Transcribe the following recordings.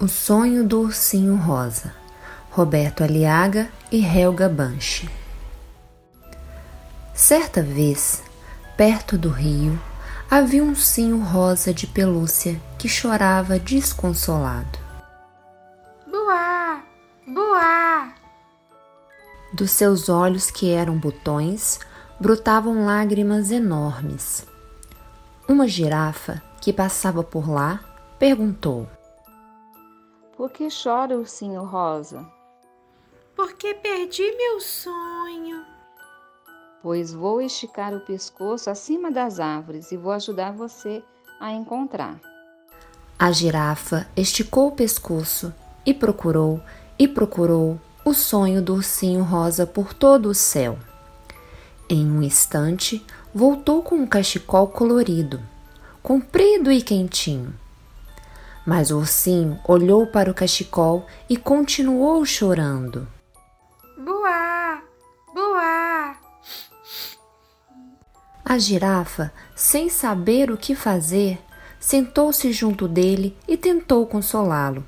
O sonho do ursinho rosa. Roberto Aliaga e Helga Banche. Certa vez, perto do rio, havia um ursinho rosa de pelúcia que chorava desconsolado. Buá! Buá! Dos seus olhos, que eram botões, brotavam lágrimas enormes. Uma girafa que passava por lá perguntou: por que chora, ursinho rosa? Porque perdi meu sonho. Pois vou esticar o pescoço acima das árvores e vou ajudar você a encontrar. A girafa esticou o pescoço e procurou e procurou o sonho do ursinho rosa por todo o céu. Em um instante, voltou com um cachecol colorido, comprido e quentinho. Mas o ursinho olhou para o cachecol e continuou chorando. Buá! Buá! A girafa, sem saber o que fazer, sentou-se junto dele e tentou consolá-lo.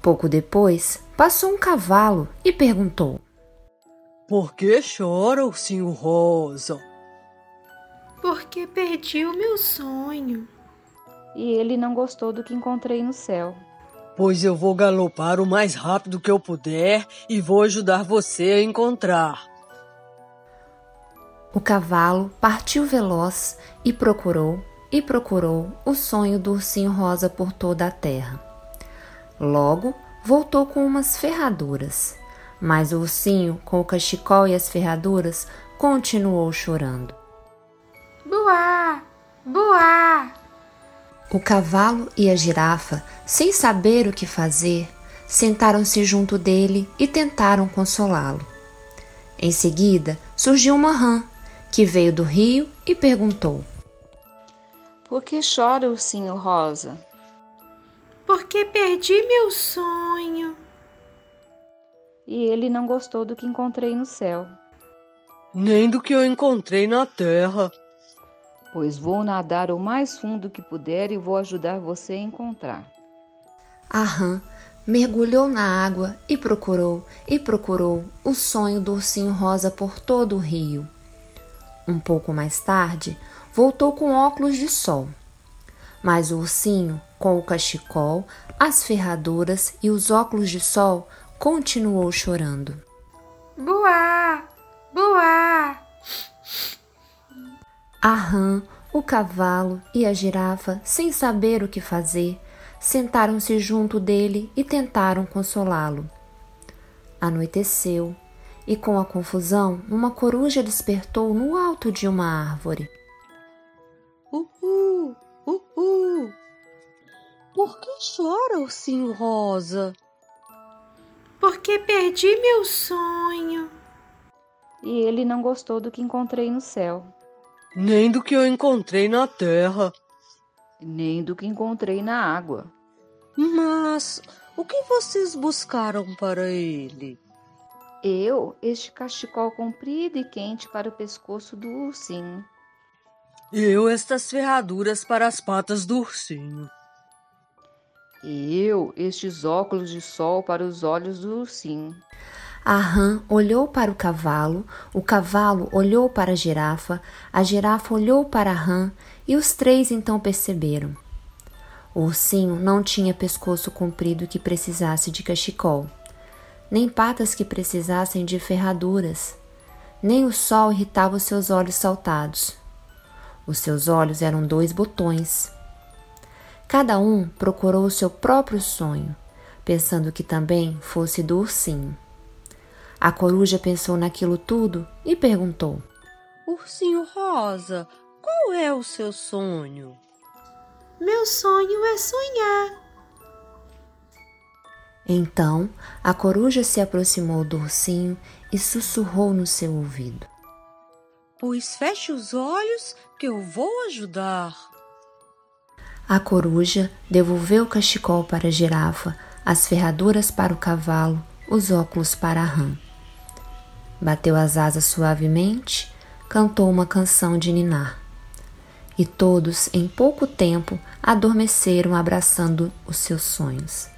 Pouco depois, passou um cavalo e perguntou: Por que chora, ursinho rosa? Porque perdi o meu sonho e ele não gostou do que encontrei no céu. Pois eu vou galopar o mais rápido que eu puder e vou ajudar você a encontrar. O cavalo partiu veloz e procurou e procurou o sonho do ursinho rosa por toda a terra. Logo voltou com umas ferraduras, mas o ursinho, com o cachecol e as ferraduras, continuou chorando. Buá! Buá! O cavalo e a girafa, sem saber o que fazer, sentaram-se junto dele e tentaram consolá-lo. Em seguida, surgiu uma rã, que veio do rio e perguntou: Por que chora, ursinho rosa? Porque perdi meu sonho. E ele não gostou do que encontrei no céu. Nem do que eu encontrei na terra pois vou nadar o mais fundo que puder e vou ajudar você a encontrar. A rã mergulhou na água e procurou e procurou o sonho do ursinho rosa por todo o rio. Um pouco mais tarde, voltou com óculos de sol. Mas o ursinho, com o cachecol, as ferraduras e os óculos de sol, continuou chorando. Buá! Buá! A rã, o cavalo e a girafa, sem saber o que fazer, sentaram-se junto dele e tentaram consolá-lo. Anoiteceu e, com a confusão, uma coruja despertou no alto de uma árvore. Uhu, uhu. Por que chora, ursinho rosa? Porque perdi meu sonho. E ele não gostou do que encontrei no céu nem do que eu encontrei na terra, nem do que encontrei na água. Mas o que vocês buscaram para ele? Eu, este cachecol comprido e quente para o pescoço do ursinho. Eu, estas ferraduras para as patas do ursinho. Eu, estes óculos de sol para os olhos do ursinho. A rã olhou para o cavalo, o cavalo olhou para a girafa, a girafa olhou para a rã e os três então perceberam. O ursinho não tinha pescoço comprido que precisasse de cachecol, nem patas que precisassem de ferraduras, nem o sol irritava os seus olhos saltados. Os seus olhos eram dois botões. Cada um procurou o seu próprio sonho, pensando que também fosse do ursinho. A coruja pensou naquilo tudo e perguntou: Ursinho Rosa, qual é o seu sonho? Meu sonho é sonhar. Então a coruja se aproximou do ursinho e sussurrou no seu ouvido: Pois feche os olhos que eu vou ajudar. A coruja devolveu o cachecol para a girafa, as ferraduras para o cavalo, os óculos para a rã bateu as asas suavemente, cantou uma canção de ninar. E todos, em pouco tempo, adormeceram abraçando os seus sonhos.